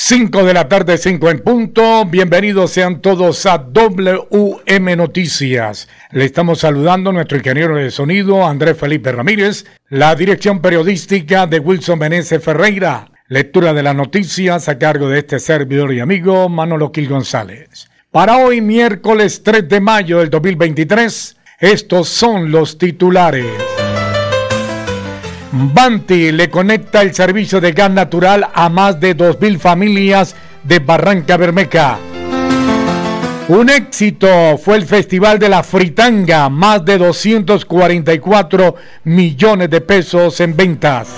5 de la tarde, 5 en punto. Bienvenidos sean todos a WM Noticias. Le estamos saludando a nuestro ingeniero de sonido, Andrés Felipe Ramírez, la dirección periodística de Wilson Meneses Ferreira, lectura de las noticias a cargo de este servidor y amigo Manolo Quil González. Para hoy, miércoles 3 de mayo del 2023, estos son los titulares. Banti le conecta el servicio de gas natural a más de 2.000 familias de Barranca Bermeja. Un éxito fue el Festival de la Fritanga, más de 244 millones de pesos en ventas.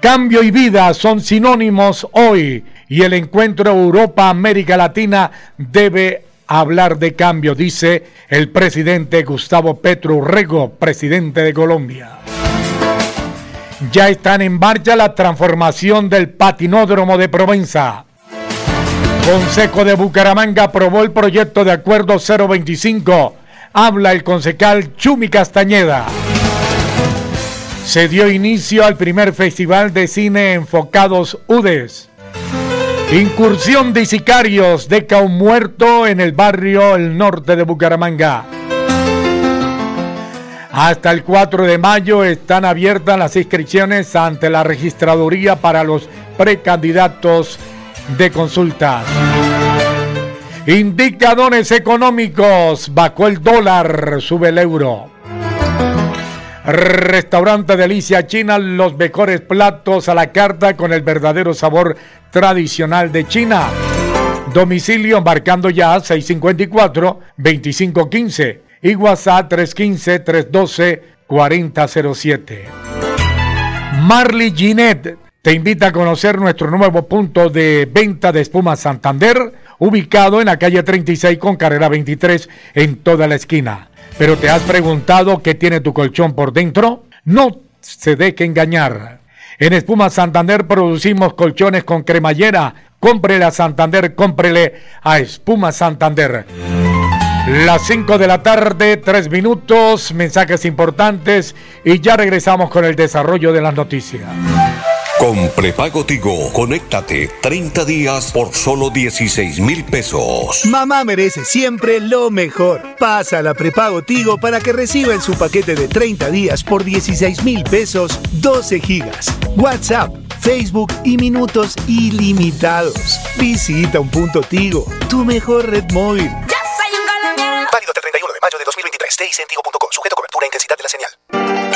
Cambio y vida son sinónimos hoy y el encuentro Europa-América Latina debe hablar de cambio, dice el presidente Gustavo Petro Urrego, presidente de Colombia. Ya están en marcha la transformación del patinódromo de Provenza. Consejo de Bucaramanga aprobó el proyecto de acuerdo 025. Habla el concejal Chumi Castañeda. Se dio inicio al primer festival de cine enfocados UDES. Incursión de sicarios deca un muerto en el barrio El Norte de Bucaramanga. Hasta el 4 de mayo están abiertas las inscripciones ante la registraduría para los precandidatos de consulta. Indicadores económicos, bajó el dólar, sube el euro. Restaurante Delicia China, los mejores platos a la carta con el verdadero sabor tradicional de China. Domicilio embarcando ya 654-2515 y WhatsApp 315-312-4007. Marley Ginette te invita a conocer nuestro nuevo punto de venta de espuma Santander, ubicado en la calle 36 con carrera 23 en toda la esquina. Pero te has preguntado qué tiene tu colchón por dentro? No se deje engañar. En Espuma Santander producimos colchones con cremallera. Cómprele a Santander, cómprele a Espuma Santander. Las 5 de la tarde, 3 minutos, mensajes importantes y ya regresamos con el desarrollo de las noticias. Con prepago Tigo, conéctate 30 días por solo 16 mil pesos. Mamá merece siempre lo mejor. Pasa a la prepago Tigo para que reciba en su paquete de 30 días por 16 mil pesos 12 gigas. WhatsApp, Facebook y minutos ilimitados. Visita un punto Tigo, tu mejor red móvil. De mayo de 2023. Tigo.com. Sujeto a cobertura e intensidad de la señal.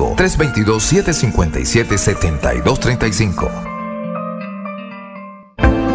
322-757-7235.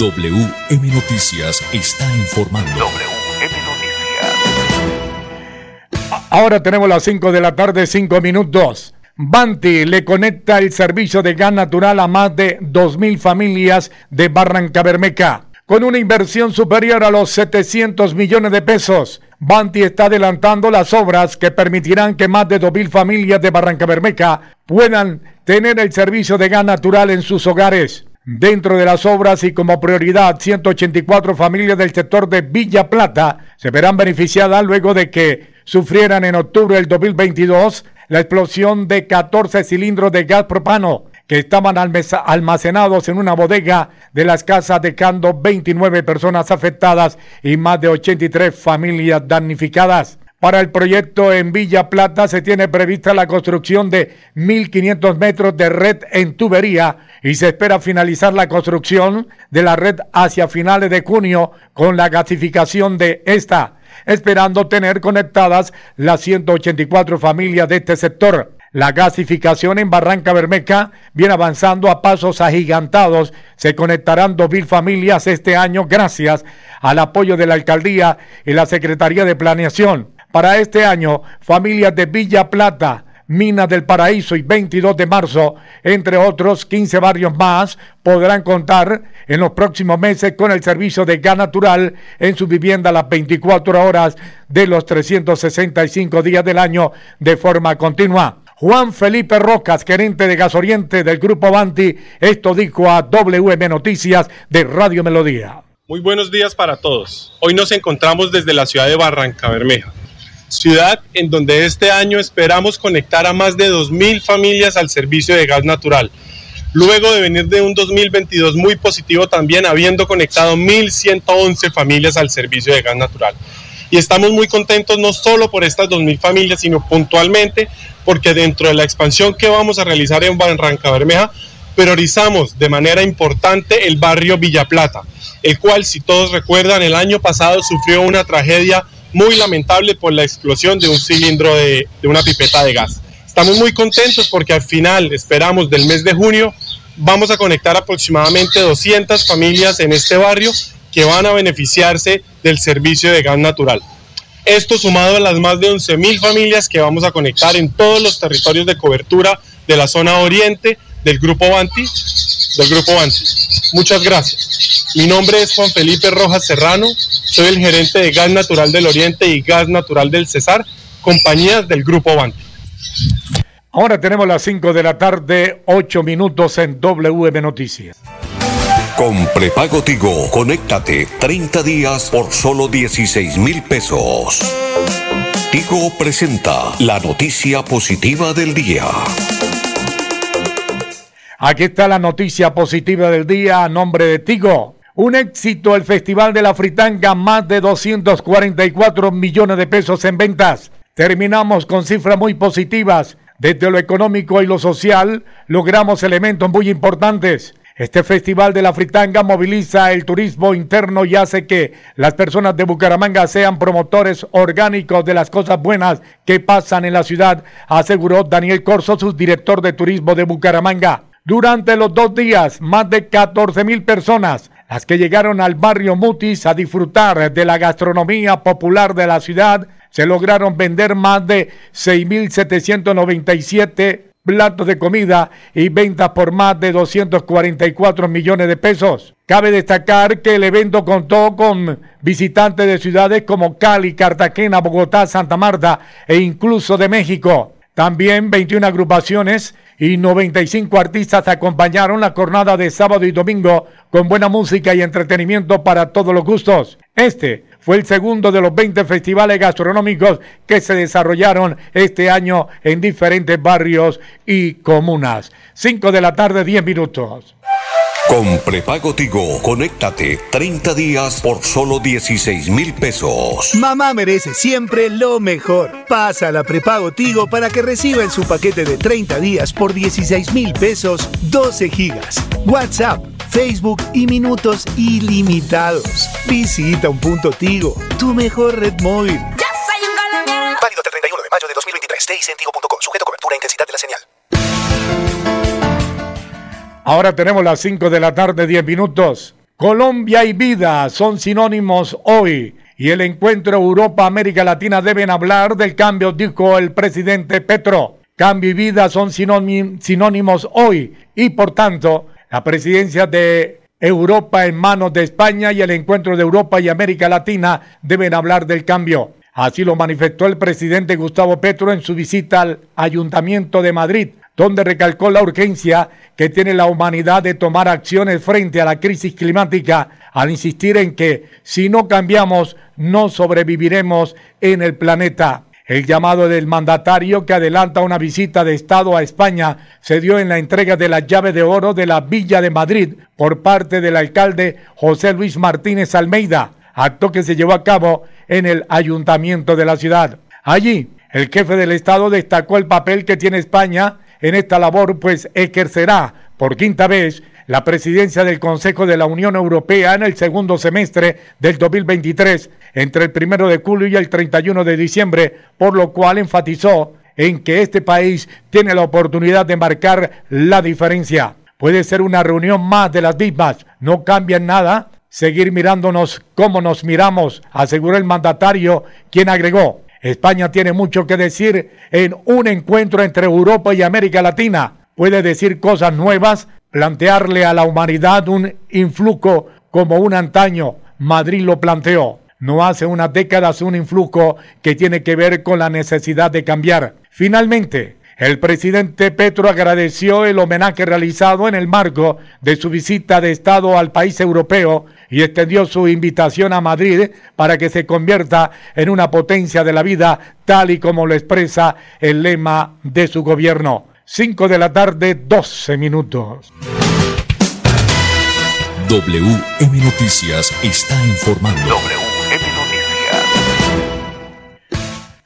WM Noticias está informando. WM Noticias. Ahora tenemos las 5 de la tarde, 5 minutos. Banti le conecta el servicio de gas natural a más de 2.000 familias de Barranca Bermeja. Con una inversión superior a los 700 millones de pesos, Banti está adelantando las obras que permitirán que más de 2.000 familias de Barranca Bermeja puedan tener el servicio de gas natural en sus hogares. Dentro de las obras y como prioridad, 184 familias del sector de Villa Plata se verán beneficiadas luego de que sufrieran en octubre del 2022 la explosión de 14 cilindros de gas propano que estaban almacenados en una bodega de las casas dejando 29 personas afectadas y más de 83 familias damnificadas. Para el proyecto en Villa Plata se tiene prevista la construcción de 1.500 metros de red en tubería y se espera finalizar la construcción de la red hacia finales de junio con la gasificación de esta, esperando tener conectadas las 184 familias de este sector. La gasificación en Barranca Bermeja viene avanzando a pasos agigantados. Se conectarán 2.000 familias este año gracias al apoyo de la alcaldía y la Secretaría de Planeación. Para este año, familias de Villa Plata, Minas del Paraíso y 22 de marzo, entre otros 15 barrios más, podrán contar en los próximos meses con el servicio de gas natural en su vivienda las 24 horas de los 365 días del año de forma continua. Juan Felipe Rocas, gerente de Gas Oriente del Grupo Banti, esto dijo a WM Noticias de Radio Melodía. Muy buenos días para todos. Hoy nos encontramos desde la ciudad de Barranca Bermeja ciudad en donde este año esperamos conectar a más de 2.000 familias al servicio de gas natural. Luego de venir de un 2022 muy positivo también, habiendo conectado 1.111 familias al servicio de gas natural. Y estamos muy contentos no solo por estas 2.000 familias, sino puntualmente porque dentro de la expansión que vamos a realizar en Barranca Bermeja, priorizamos de manera importante el barrio Villa Plata, el cual, si todos recuerdan, el año pasado sufrió una tragedia muy lamentable por la explosión de un cilindro de, una pipeta de gas. Estamos muy contentos porque al final, esperamos del mes de junio, vamos a conectar aproximadamente 200 familias en este barrio que van a beneficiarse del servicio de gas natural. Esto sumado a las más de 11.000 familias que vamos a conectar en todos los territorios de cobertura de la zona oriente del Grupo Banti, del Grupo Banti. Muchas gracias. Mi nombre es Juan Felipe Rojas Serrano, soy el gerente de Gas Natural del Oriente y Gas Natural del Cesar, compañías del Grupo Banti. Ahora tenemos las 5 de la tarde, 8 minutos en WM Noticias. Con prepago Tigo, conéctate 30 días por solo 16 mil pesos. Tigo presenta la noticia positiva del día. Aquí está la noticia positiva del día a nombre de Tigo. Un éxito el Festival de la Fritanga, más de 244 millones de pesos en ventas. Terminamos con cifras muy positivas. Desde lo económico y lo social logramos elementos muy importantes. Este Festival de la Fritanga moviliza el turismo interno y hace que las personas de Bucaramanga sean promotores orgánicos de las cosas buenas que pasan en la ciudad, aseguró Daniel Corso, subdirector de turismo de Bucaramanga. Durante los dos días, más de 14 mil personas, las que llegaron al barrio Mutis a disfrutar de la gastronomía popular de la ciudad, se lograron vender más de 6.797 platos de comida y ventas por más de 244 millones de pesos. Cabe destacar que el evento contó con visitantes de ciudades como Cali, Cartagena, Bogotá, Santa Marta e incluso de México. También 21 agrupaciones y 95 artistas acompañaron la jornada de sábado y domingo con buena música y entretenimiento para todos los gustos. Este fue el segundo de los 20 festivales gastronómicos que se desarrollaron este año en diferentes barrios y comunas. 5 de la tarde, 10 minutos. Con prepago Tigo, conéctate 30 días por solo 16 mil pesos. Mamá merece siempre lo mejor. Pasa a la prepago Tigo para que reciba en su paquete de 30 días por 16 mil pesos 12 gigas. WhatsApp, Facebook y minutos ilimitados. Visita un punto Tigo, tu mejor red móvil. Válido hasta el 31 de mayo de 2023. TICentigo.com. Sujeto a cobertura e intensidad de la señal. Ahora tenemos las 5 de la tarde, 10 minutos. Colombia y vida son sinónimos hoy. Y el encuentro Europa-América Latina deben hablar del cambio, dijo el presidente Petro. Cambio y vida son sinónimos hoy. Y por tanto, la presidencia de Europa en manos de España y el encuentro de Europa y América Latina deben hablar del cambio. Así lo manifestó el presidente Gustavo Petro en su visita al Ayuntamiento de Madrid, donde recalcó la urgencia que tiene la humanidad de tomar acciones frente a la crisis climática, al insistir en que si no cambiamos, no sobreviviremos en el planeta. El llamado del mandatario que adelanta una visita de Estado a España se dio en la entrega de la llave de oro de la Villa de Madrid por parte del alcalde José Luis Martínez Almeida, acto que se llevó a cabo en el ayuntamiento de la ciudad. Allí, el jefe del Estado destacó el papel que tiene España en esta labor, pues ejercerá por quinta vez la presidencia del Consejo de la Unión Europea en el segundo semestre del 2023, entre el primero de julio y el 31 de diciembre, por lo cual enfatizó en que este país tiene la oportunidad de marcar la diferencia. Puede ser una reunión más de las mismas, no cambia en nada, seguir mirándonos como nos miramos, aseguró el mandatario, quien agregó, España tiene mucho que decir en un encuentro entre Europa y América Latina. Puede decir cosas nuevas plantearle a la humanidad un influjo como un antaño. Madrid lo planteó. No hace unas décadas un influjo que tiene que ver con la necesidad de cambiar. Finalmente, el presidente Petro agradeció el homenaje realizado en el marco de su visita de Estado al país europeo y extendió su invitación a Madrid para que se convierta en una potencia de la vida tal y como lo expresa el lema de su gobierno. 5 de la tarde, 12 minutos. WM Noticias está informando.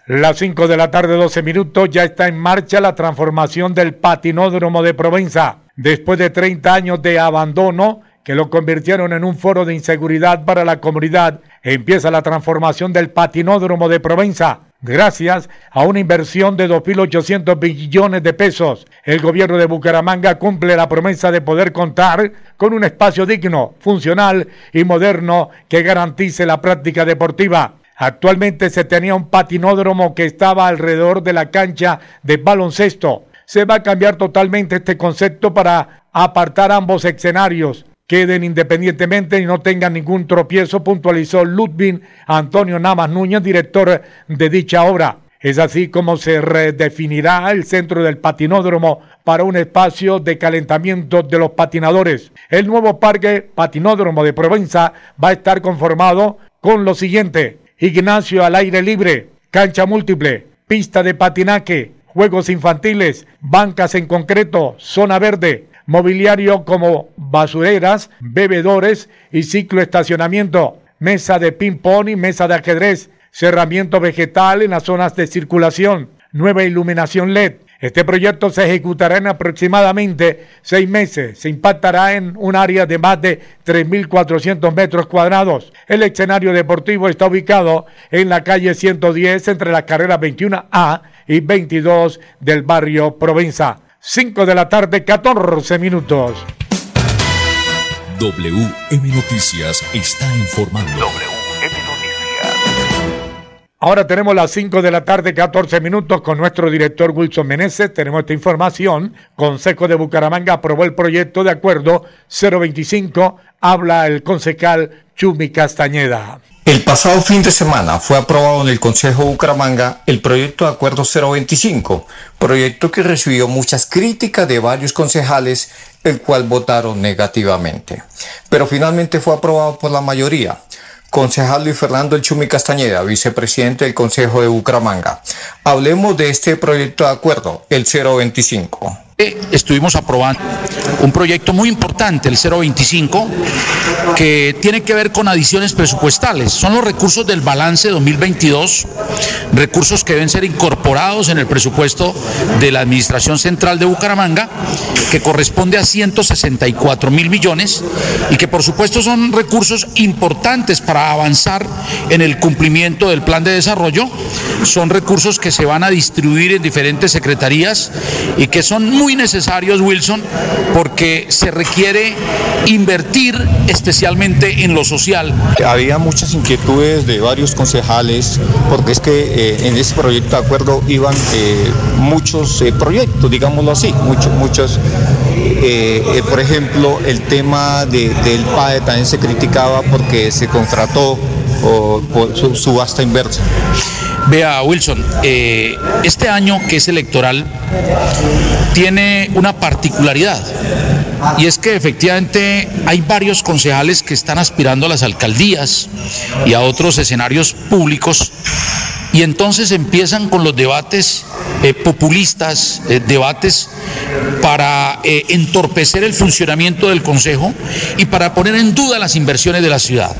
Las 5 de la tarde, 12 minutos, ya está en marcha la transformación del patinódromo de Provenza. Después de 30 años de abandono, que lo convirtieron en un foro de inseguridad para la comunidad, empieza la transformación del patinódromo de Provenza. Gracias a una inversión de 2.800 billones de pesos, el gobierno de Bucaramanga cumple la promesa de poder contar con un espacio digno, funcional y moderno que garantice la práctica deportiva. Actualmente se tenía un patinódromo que estaba alrededor de la cancha de baloncesto. Se va a cambiar totalmente este concepto para apartar ambos escenarios queden independientemente y no tengan ningún tropiezo, puntualizó Ludwig Antonio Namas Núñez, director de dicha obra. Es así como se redefinirá el centro del patinódromo para un espacio de calentamiento de los patinadores. El nuevo parque patinódromo de Provenza va a estar conformado con lo siguiente. Ignacio al aire libre, cancha múltiple, pista de patinaje, juegos infantiles, bancas en concreto, zona verde, mobiliario como basureras, bebedores y ciclo estacionamiento, mesa de ping-pong y mesa de ajedrez, cerramiento vegetal en las zonas de circulación, nueva iluminación LED. Este proyecto se ejecutará en aproximadamente seis meses. Se impactará en un área de más de 3.400 metros cuadrados. El escenario deportivo está ubicado en la calle 110 entre las carreras 21A y 22 del barrio Provenza. 5 de la tarde, 14 minutos. WM Noticias está informando. Ahora tenemos las 5 de la tarde, 14 minutos con nuestro director Wilson Meneses. Tenemos esta información. Consejo de Bucaramanga aprobó el proyecto de acuerdo 025. Habla el concejal Chumi Castañeda. El pasado fin de semana fue aprobado en el Consejo Bucaramanga el proyecto de acuerdo 025, proyecto que recibió muchas críticas de varios concejales, el cual votaron negativamente. Pero finalmente fue aprobado por la mayoría. Concejal Luis Fernando El Chumi Castañeda, vicepresidente del Consejo de Bucaramanga. Hablemos de este proyecto de acuerdo, el 025. Estuvimos aprobando un proyecto muy importante, el 025, que tiene que ver con adiciones presupuestales. Son los recursos del balance 2022, recursos que deben ser incorporados en el presupuesto de la Administración Central de Bucaramanga, que corresponde a 164 mil millones y que por supuesto son recursos importantes para avanzar en el cumplimiento del plan de desarrollo. Son recursos que se van a distribuir en diferentes secretarías y que son muy necesarios, Wilson, porque se requiere invertir especialmente en lo social. Había muchas inquietudes de varios concejales, porque es que eh, en ese proyecto de acuerdo iban eh, muchos eh, proyectos, digámoslo así, muchos, muchos. por ejemplo, el tema de- del PAE también se criticaba porque se contrató o, por su subasta inversa. Vea, Wilson, eh, este año que es electoral tiene una particularidad y es que efectivamente hay varios concejales que están aspirando a las alcaldías y a otros escenarios públicos y entonces empiezan con los debates eh, populistas, eh, debates para entorpecer el funcionamiento del Consejo y para poner en duda las inversiones de la ciudad.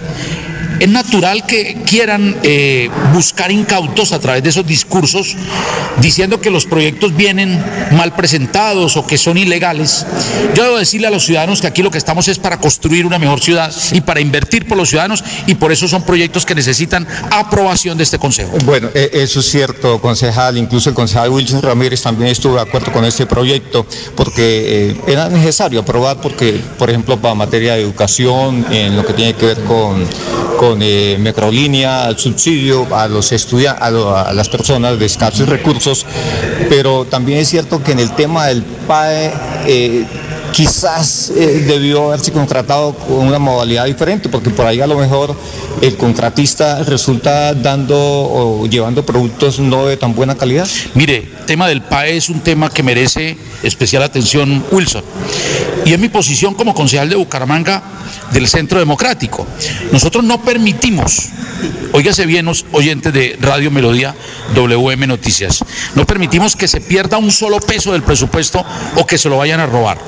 Es natural que quieran eh, buscar incautos a través de esos discursos diciendo que los proyectos vienen mal presentados o que son ilegales. Yo debo decirle a los ciudadanos que aquí lo que estamos es para construir una mejor ciudad y para invertir por los ciudadanos y por eso son proyectos que necesitan aprobación de este Consejo. Bueno, eh, eso es cierto, concejal. Incluso el concejal Wilson Ramírez también estuvo de acuerdo con este proyecto porque eh, era necesario aprobar porque, por ejemplo, para materia de educación, en lo que tiene que ver con, con eh, microlínea, el subsidio a los estudiantes, a, lo- a las personas de escasos recursos, pero también es cierto que en el tema del PAE eh, quizás eh, debió haberse contratado con una modalidad diferente, porque por ahí a lo mejor el contratista resulta dando o llevando productos no de tan buena calidad. Mire, tema del PAE es un tema que merece especial atención, Wilson. Y es mi posición como concejal de Bucaramanga del Centro Democrático. Nosotros no permitimos, óigase bien, los oyentes de Radio Melodía WM Noticias, no permitimos que se pierda un solo peso del presupuesto o que se lo vayan a robar.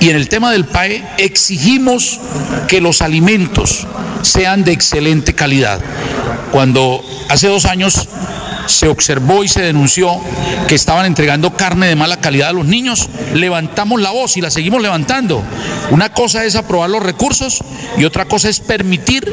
Y en el tema del PAE exigimos que los alimentos sean de excelente calidad. Cuando hace dos años se observó y se denunció que estaban entregando carne de mala calidad a los niños, levantamos la voz y la seguimos levantando. Una cosa es aprobar los recursos y otra cosa es permitir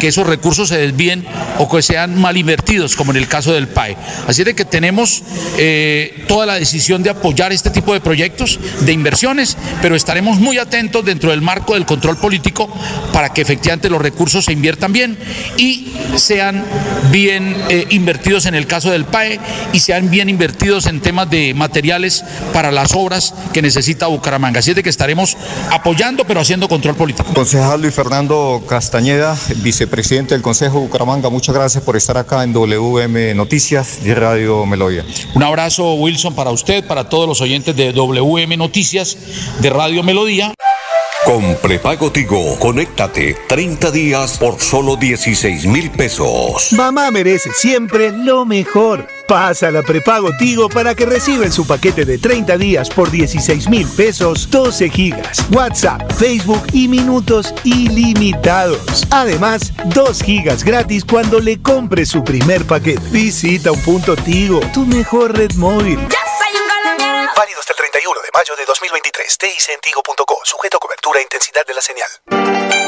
que esos recursos se desvíen o que sean mal invertidos, como en el caso del PAE. Así es de que tenemos eh, toda la decisión de apoyar este tipo de proyectos, de inversiones, pero estaremos muy atentos dentro del marco del control político para que efectivamente los recursos se inviertan bien y sean bien eh, invertidos en el caso del PAE y sean bien invertidos en temas de materiales para las obras que necesita Bucaramanga. Así es de que estaremos apoyando, pero haciendo control político. Concejal Luis Fernando Castañeda, vicepresidente del Consejo de Bucaramanga, muchas gracias por estar acá en WM Noticias y Radio Melodía. Un abrazo, Wilson, para usted, para todos los oyentes de WM Noticias, de Radio Melodía. Con prepago Tigo, conéctate 30 días por solo 16 mil pesos. Mamá merece siempre lo mejor. Pasa la prepago Tigo para que reciba en su paquete de 30 días por 16 mil pesos 12 gigas, WhatsApp, Facebook y minutos ilimitados. Además, 2 gigas gratis cuando le compre su primer paquete. Visita un punto Tigo, tu mejor red móvil. Válido hasta el 31 de mayo de 2023. TIC en tigo.co. Sujeto a cobertura e intensidad de la señal.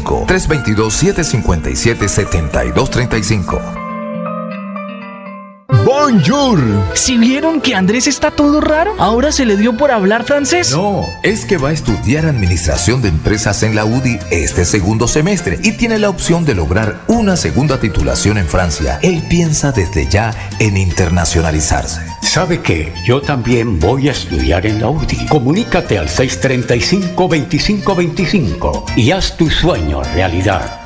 322-757-7235. Bonjour. Si vieron que Andrés está todo raro, ahora se le dio por hablar francés. No, es que va a estudiar administración de empresas en la UDI este segundo semestre y tiene la opción de lograr una segunda titulación en Francia. Él piensa desde ya en internacionalizarse. ¿Sabe qué? Yo también voy a estudiar en la UDI. Comunícate al 635-2525 y haz tu sueño realidad.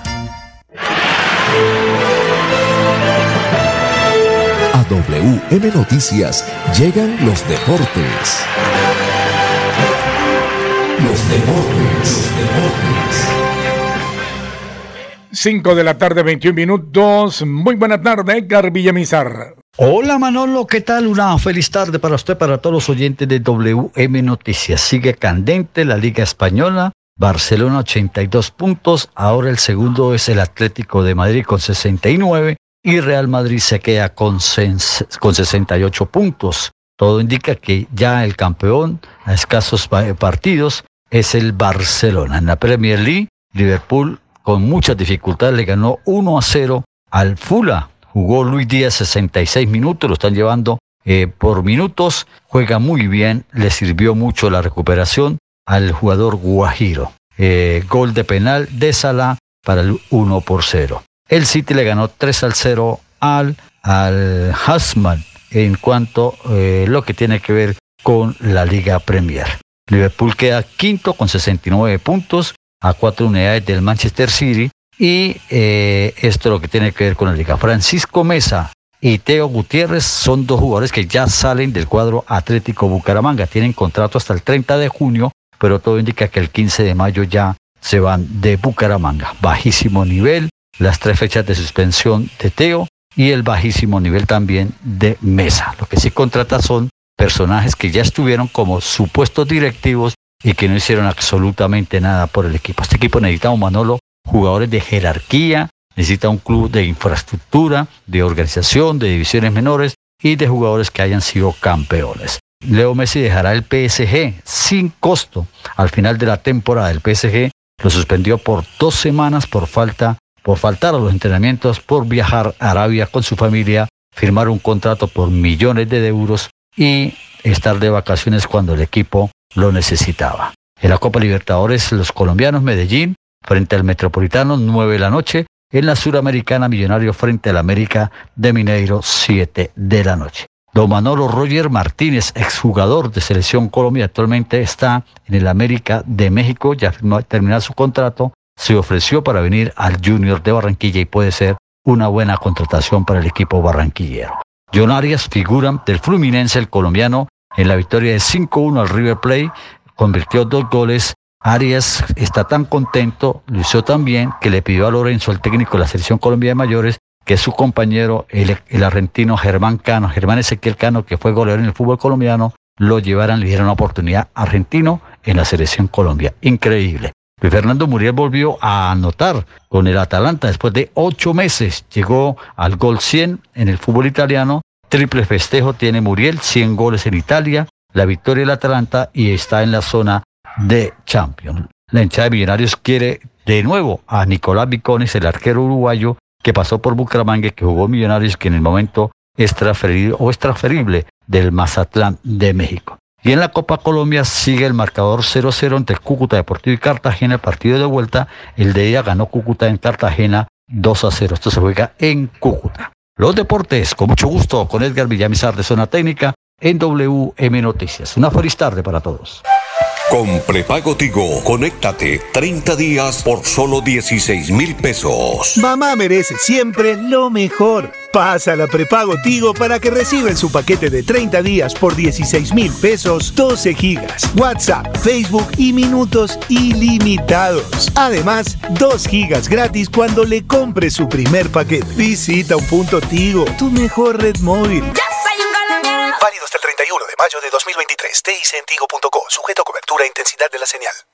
A WM Noticias llegan los deportes. Los deportes, los deportes. 5 de la tarde, 21 minutos. Muy buena tarde, Edgar Villamizar. Hola Manolo, ¿qué tal? Una feliz tarde para usted, para todos los oyentes de WM Noticias. Sigue candente la Liga Española. Barcelona 82 puntos, ahora el segundo es el Atlético de Madrid con 69 y Real Madrid se queda con, con 68 puntos. Todo indica que ya el campeón a escasos partidos es el Barcelona. En la Premier League, Liverpool con muchas dificultades le ganó 1 a 0 al Fula. Jugó Luis Díaz 66 minutos, lo están llevando eh, por minutos. Juega muy bien, le sirvió mucho la recuperación al jugador Guajiro. Eh, gol de penal de Salah para el 1 por 0. El City le ganó 3 al 0 al, al Hasman en cuanto eh, lo que tiene que ver con la Liga Premier. Liverpool queda quinto con 69 puntos a cuatro unidades del Manchester City y eh, esto lo que tiene que ver con la Liga. Francisco Mesa y Teo Gutiérrez son dos jugadores que ya salen del cuadro Atlético Bucaramanga. Tienen contrato hasta el 30 de junio pero todo indica que el 15 de mayo ya se van de Bucaramanga. Bajísimo nivel, las tres fechas de suspensión de Teo y el bajísimo nivel también de Mesa. Lo que sí contrata son personajes que ya estuvieron como supuestos directivos y que no hicieron absolutamente nada por el equipo. Este equipo necesita un Manolo, jugadores de jerarquía, necesita un club de infraestructura, de organización, de divisiones menores y de jugadores que hayan sido campeones. Leo Messi dejará el PSG sin costo al final de la temporada. El PSG lo suspendió por dos semanas por falta, por faltar a los entrenamientos, por viajar a Arabia con su familia, firmar un contrato por millones de euros y estar de vacaciones cuando el equipo lo necesitaba. En la Copa Libertadores, los colombianos Medellín frente al Metropolitano 9 de la noche, en la Suramericana Millonario frente al América de Mineiro 7 de la noche. Don Manolo Roger Martínez, exjugador de Selección Colombia, actualmente está en el América de México, ya terminar su contrato, se ofreció para venir al Junior de Barranquilla y puede ser una buena contratación para el equipo barranquillero. John Arias, figura del Fluminense, el colombiano, en la victoria de 5-1 al River Plate, convirtió dos goles. Arias está tan contento, lo tan bien, que le pidió a Lorenzo, el técnico de la Selección Colombia de Mayores, que su compañero, el, argentino Germán Cano, Germán Ezequiel Cano, que fue goleador en el fútbol colombiano, lo llevaran, le dieran una oportunidad argentino en la selección Colombia. Increíble. Fernando Muriel volvió a anotar con el Atalanta después de ocho meses. Llegó al gol 100 en el fútbol italiano. Triple festejo tiene Muriel, 100 goles en Italia, la victoria del Atalanta y está en la zona de Champions. La hinchada de Millonarios quiere de nuevo a Nicolás Vicones, el arquero uruguayo, que pasó por Bucaramanga, que jugó Millonarios, que en el momento es transferido o es transferible del Mazatlán de México. Y en la Copa Colombia sigue el marcador 0-0 entre Cúcuta Deportivo y Cartagena. El partido de vuelta, el de ella ganó Cúcuta en Cartagena 2-0. Esto se juega en Cúcuta. Los deportes, con mucho gusto, con Edgar Villamizar de Zona Técnica en WM Noticias. Una feliz tarde para todos. Con prepago Tigo, conéctate 30 días por solo 16 mil pesos. Mamá merece siempre lo mejor. Pasa la prepago Tigo para que reciba en su paquete de 30 días por 16 mil pesos 12 gigas, WhatsApp, Facebook y minutos ilimitados. Además, 2 gigas gratis cuando le compre su primer paquete. Visita un punto Tigo, tu mejor red móvil. Válido hasta el 31 de mayo de 2023. TICentigo.co. Sujeto a cobertura e intensidad de la señal.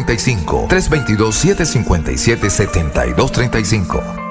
322-757-7235. 322-757-7235.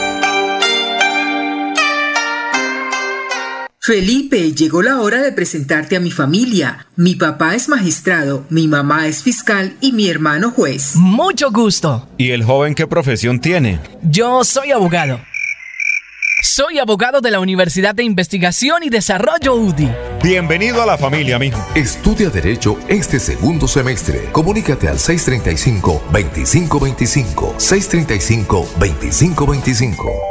Felipe, llegó la hora de presentarte a mi familia. Mi papá es magistrado, mi mamá es fiscal y mi hermano juez. Mucho gusto. ¿Y el joven qué profesión tiene? Yo soy abogado. Soy abogado de la Universidad de Investigación y Desarrollo UDI. Bienvenido a la familia, mijo. Estudia Derecho este segundo semestre. Comunícate al 635-2525. 635-2525.